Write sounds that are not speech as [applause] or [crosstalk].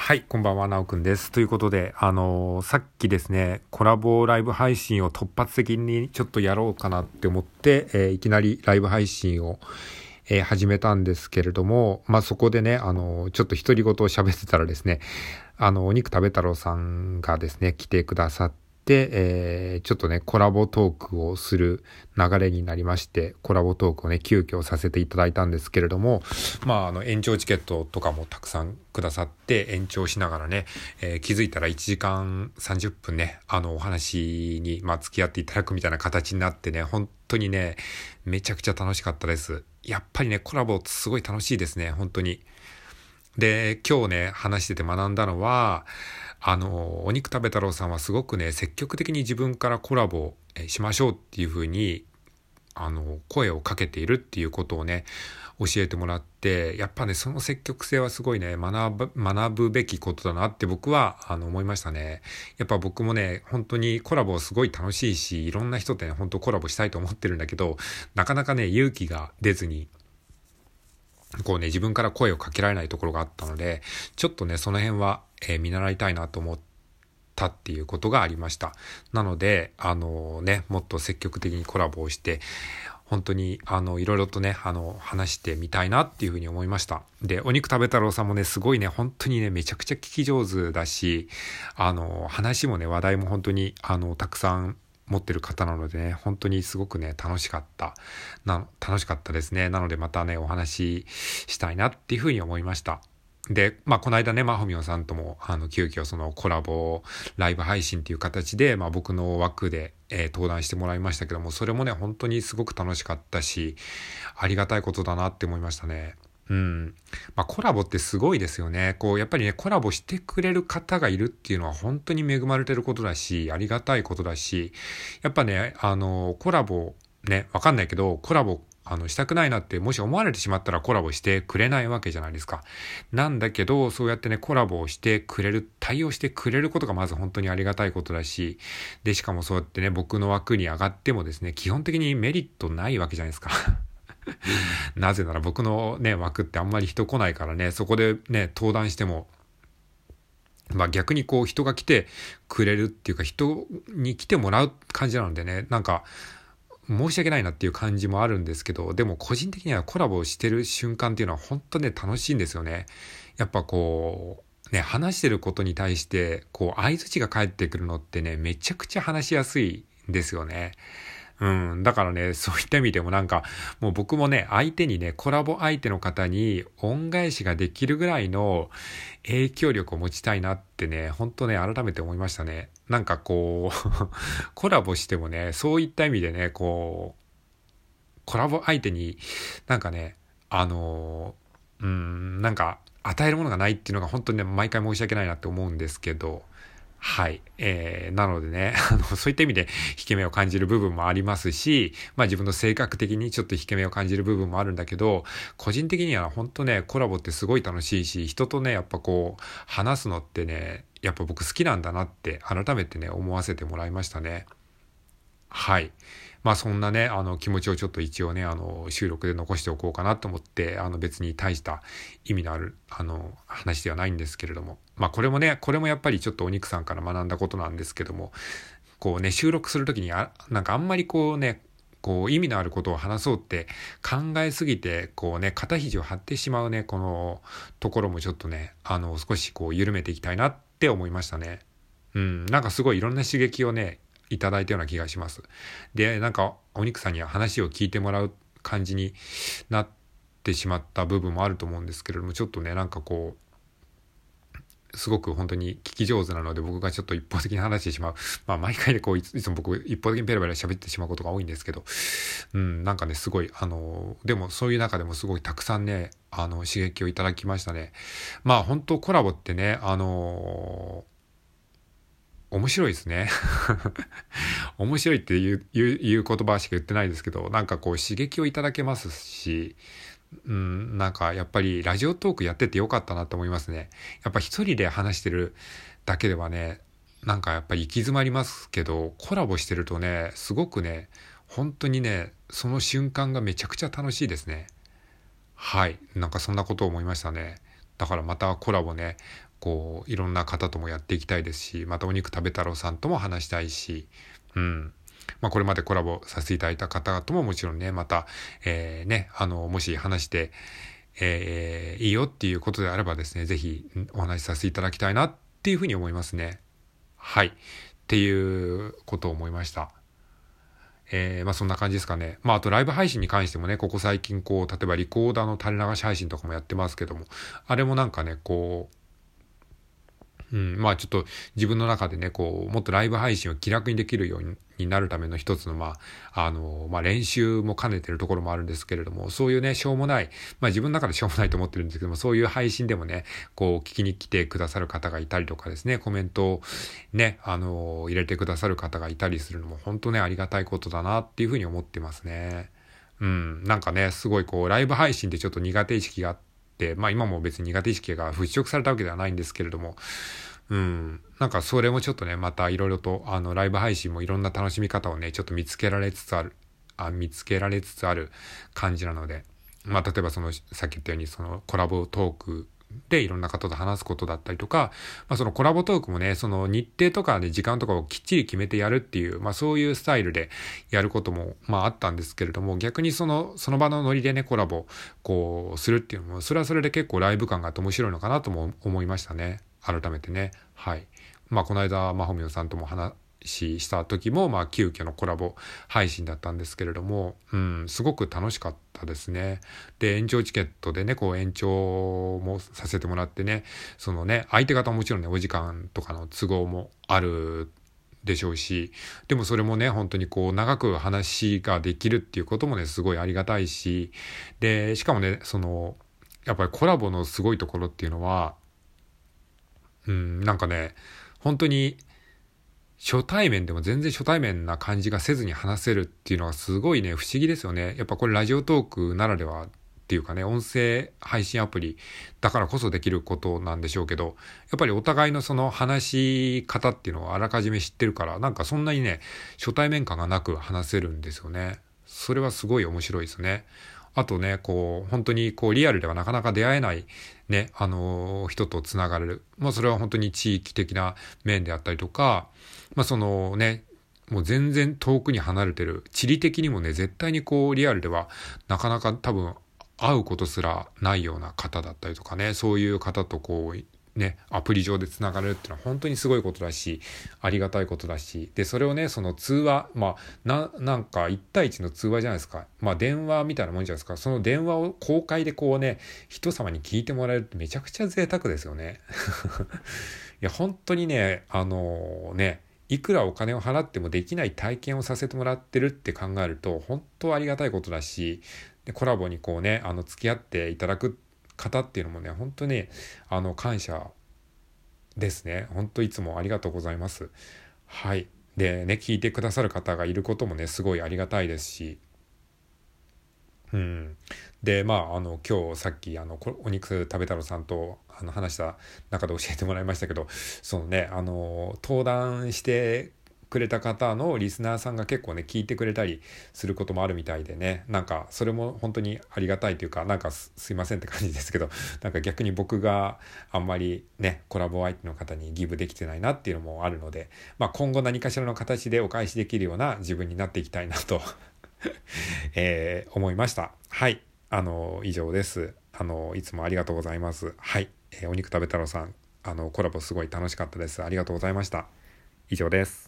はい、こんばんは、なおくんです。ということで、あのー、さっきですね、コラボライブ配信を突発的にちょっとやろうかなって思って、えー、いきなりライブ配信を、えー、始めたんですけれども、まあ、そこでね、あのちょっと独り言を喋ってたらですね、あの、お肉食べ太郎さんがですね、来てくださって、でえー、ちょっとね、コラボトークをする流れになりまして、コラボトークをね、急遽させていただいたんですけれども、まあ、あの、延長チケットとかもたくさんくださって、延長しながらね、えー、気づいたら1時間30分ね、あの、お話に、まあ、付き合っていただくみたいな形になってね、本当にね、めちゃくちゃ楽しかったです。やっぱりね、コラボすごい楽しいですね、本当に。で、今日ね、話してて学んだのは、あの、お肉食べ太郎さんはすごくね、積極的に自分からコラボしましょうっていうふうに、あの、声をかけているっていうことをね、教えてもらって、やっぱね、その積極性はすごいね、学ぶ、学ぶべきことだなって僕は、あの、思いましたね。やっぱ僕もね、本当にコラボすごい楽しいし、いろんな人とね、本当コラボしたいと思ってるんだけど、なかなかね、勇気が出ずに、こうね、自分から声をかけられないところがあったので、ちょっとね、その辺は、えー、見習いたいなと思ったっていうことがありました。なので、あのね、もっと積極的にコラボをして、本当に、あの、いろいろとね、あの、話してみたいなっていうふうに思いました。で、お肉食べ太郎さんもね、すごいね、本当にね、めちゃくちゃ聞き上手だし、あの、話もね、話題も本当に、あの、たくさん持ってる方なのでね、本当にすごくね、楽しかった。な、楽しかったですね。なのでまたね、お話ししたいなっていうふうに思いました。で、まあ、この間ね、まほみょさんとも、あの、急遽そのコラボ、ライブ配信っていう形で、まあ、僕の枠で、えー、登壇してもらいましたけども、それもね、本当にすごく楽しかったし、ありがたいことだなって思いましたね。うん。まあ、コラボってすごいですよね。こう、やっぱりね、コラボしてくれる方がいるっていうのは本当に恵まれてることだし、ありがたいことだし、やっぱね、あの、コラボ、ね、わかんないけど、コラボ、あの、したくないなって、もし思われてしまったらコラボしてくれないわけじゃないですか。なんだけど、そうやってね、コラボをしてくれる、対応してくれることがまず本当にありがたいことだし、で、しかもそうやってね、僕の枠に上がってもですね、基本的にメリットないわけじゃないですか。[laughs] なぜなら僕のね、枠ってあんまり人来ないからね、そこでね、登壇しても、まあ逆にこう人が来てくれるっていうか人に来てもらう感じなのでね、なんか申し訳ないなっていう感じもあるんですけど、でも個人的にはコラボしてる瞬間っていうのは本当ね楽しいんですよね。やっぱこう、ね、話してることに対して、こう、相槌が返ってくるのってね、めちゃくちゃ話しやすいんですよね。うん。だからね、[laughs] そういった意味でもなんか、もう僕もね、相手にね、コラボ相手の方に恩返しができるぐらいの影響力を持ちたいなってね、ほんとね、改めて思いましたね。なんかこう [laughs] コラボしてもね、そういった意味でね、こう、コラボ相手になんかね、あのうん、なんか与えるものがないっていうのが本当にね、毎回申し訳ないなって思うんですけど、はい。えー、なのでね、[laughs] あの、そういった意味で引け目を感じる部分もありますし、まあ自分の性格的にちょっと引け目を感じる部分もあるんだけど、個人的には本当ね、コラボってすごい楽しいし、人とね、やっぱこう、話すのってね、やっぱ僕好きなんだなって改めてね、思わせてもらいましたね。はい。まあそんなね、あの気持ちをちょっと一応ね、あの収録で残しておこうかなと思って、あの別に大した意味のある、あの話ではないんですけれども。まあこれもね、これもやっぱりちょっとお肉さんから学んだことなんですけども、こうね、収録するときにあ、なんかあんまりこうね、こう意味のあることを話そうって考えすぎて、こうね、肩肘を張ってしまうね、このところもちょっとね、あの少しこう緩めていきたいなって思いましたね。うん、なんかすごいいろんな刺激をね、いただいたような気がします。で、なんかお肉さんには話を聞いてもらう感じになってしまった部分もあると思うんですけれども、ちょっとね、なんかこう、すごく本当に聞き上手なので僕がちょっと一方的に話してしまう。まあ毎回でこういつも僕一方的にペラペラ喋ってしまうことが多いんですけど、うん、なんかね、すごい、あの、でもそういう中でもすごいたくさんね、あの、刺激をいただきましたね。まあ本当コラボってね、あの面白いですね [laughs] 面白いっていう言葉しか言ってないですけど、なんかこう刺激をいただけますし、うん、なんかやっぱりラジオトークやっててよかったなと思いますね。やっぱ一人で話してるだけではね、なんかやっぱり行き詰まりますけど、コラボしてるとね、すごくね、本当にね、その瞬間がめちゃくちゃ楽しいですね。はい。なんかそんなことを思いましたね。だからまたコラボね、こういろんな方ともやっていきたいですしまたお肉食べ太郎さんとも話したいし、うんまあ、これまでコラボさせていただいた方々ももちろんねまた、えー、ねあのもし話して、えー、いいよっていうことであればですね是非お話しさせていただきたいなっていうふうに思いますね。はいっていうことを思いました。えー、まあそんな感じですかね。まああとライブ配信に関してもね、ここ最近こう、例えばリコーダーの垂れ流し配信とかもやってますけども、あれもなんかね、こう、うん、まあちょっと自分の中でね、こう、もっとライブ配信を気楽にできるようになるための一つの、まあ、あの、まあ練習も兼ねてるところもあるんですけれども、そういうね、しょうもない、まあ自分の中でしょうもないと思ってるんですけども、そういう配信でもね、こう、聞きに来てくださる方がいたりとかですね、コメントをね、あの、入れてくださる方がいたりするのも、本当ね、ありがたいことだなっていうふうに思ってますね。うん、なんかね、すごいこう、ライブ配信ってちょっと苦手意識があって、まあ今も別に苦手意識が払拭されたわけではないんですけれども、うん。なんかそれもちょっとね、またいろいろと、あの、ライブ配信もいろんな楽しみ方をね、ちょっと見つけられつつある、あ見つけられつつある感じなので、まあ、例えばその、さっき言ったように、そのコラボトークでいろんな方と話すことだったりとか、まあ、そのコラボトークもね、その日程とかで時間とかをきっちり決めてやるっていう、まあそういうスタイルでやることも、まああったんですけれども、逆にその、その場のノリでね、コラボ、こう、するっていうのも、それはそれで結構ライブ感があって面白いのかなとも思いましたね。改めてね。はい。まあ、この間、まほみょさんとも話しした時も、まあ、急遽のコラボ配信だったんですけれども、うん、すごく楽しかったですね。で、延長チケットでね、こう延長もさせてもらってね、そのね、相手方ももちろんね、お時間とかの都合もあるでしょうし、でもそれもね、本当にこう長く話ができるっていうこともね、すごいありがたいし、で、しかもね、その、やっぱりコラボのすごいところっていうのは、うん、なんかね、本当に初対面でも全然初対面な感じがせずに話せるっていうのはすごいね、不思議ですよね。やっぱこれラジオトークならではっていうかね、音声配信アプリだからこそできることなんでしょうけど、やっぱりお互いのその話し方っていうのをあらかじめ知ってるから、なんかそんなにね、初対面感がなく話せるんですよね。それはすごい面白いですね。あとね、こう、本当にこう、リアルではなかなか出会えないね、あのー、人とつながれる。まあ、それは本当に地域的な面であったりとか、まあ、そのね、もう全然遠くに離れてる。地理的にもね、絶対にこう、リアルではなかなか多分会うことすらないような方だったりとかね、そういう方とこう、ね、アプリ上でつながれるっていうのは本当にすごいことだし、ありがたいことだし、で、それをね、その通話、まあ、な、んか1対1の通話じゃないですか。まあ、電話みたいなもんじゃないですか。その電話を公開でこうね、人様に聞いてもらえるってめちゃくちゃ贅沢ですよね。[laughs] いや、本当にね、あのー、ね、いくらお金を払ってもできない体験をさせてもらってるって考えると、本当ありがたいことだし、でコラボにこうね、あの、付き合っていただく方っていうのもね、本当に、あの、感謝ですね。本当いつもありがとうございます。はい。でね、聞いてくださる方がいることもね、すごいありがたいですし、うん。で、まあ、あの、今日さっき、あの、お肉食べ太郎さんと、あの、話した中で教えてもらいましたけど、そのね、あの、登壇してくれた方のリスナーさんが結構ね聞いてくれたりすることもあるみたいでね。なんかそれも本当にありがたいというかなんかすいませんって感じですけど [laughs] なんか逆に僕があんまりねコラボ相手の方にギブできてないなっていうのもあるので、まあ、今後何かしらの形でお返しできるような自分になっていきたいなと [laughs] えー、思いました。はい。あの以上です。あのいつもありがとうございます。はい、えー、お肉食べ太郎さんあのコラボすごい楽しかったです。ありがとうございました。以上です。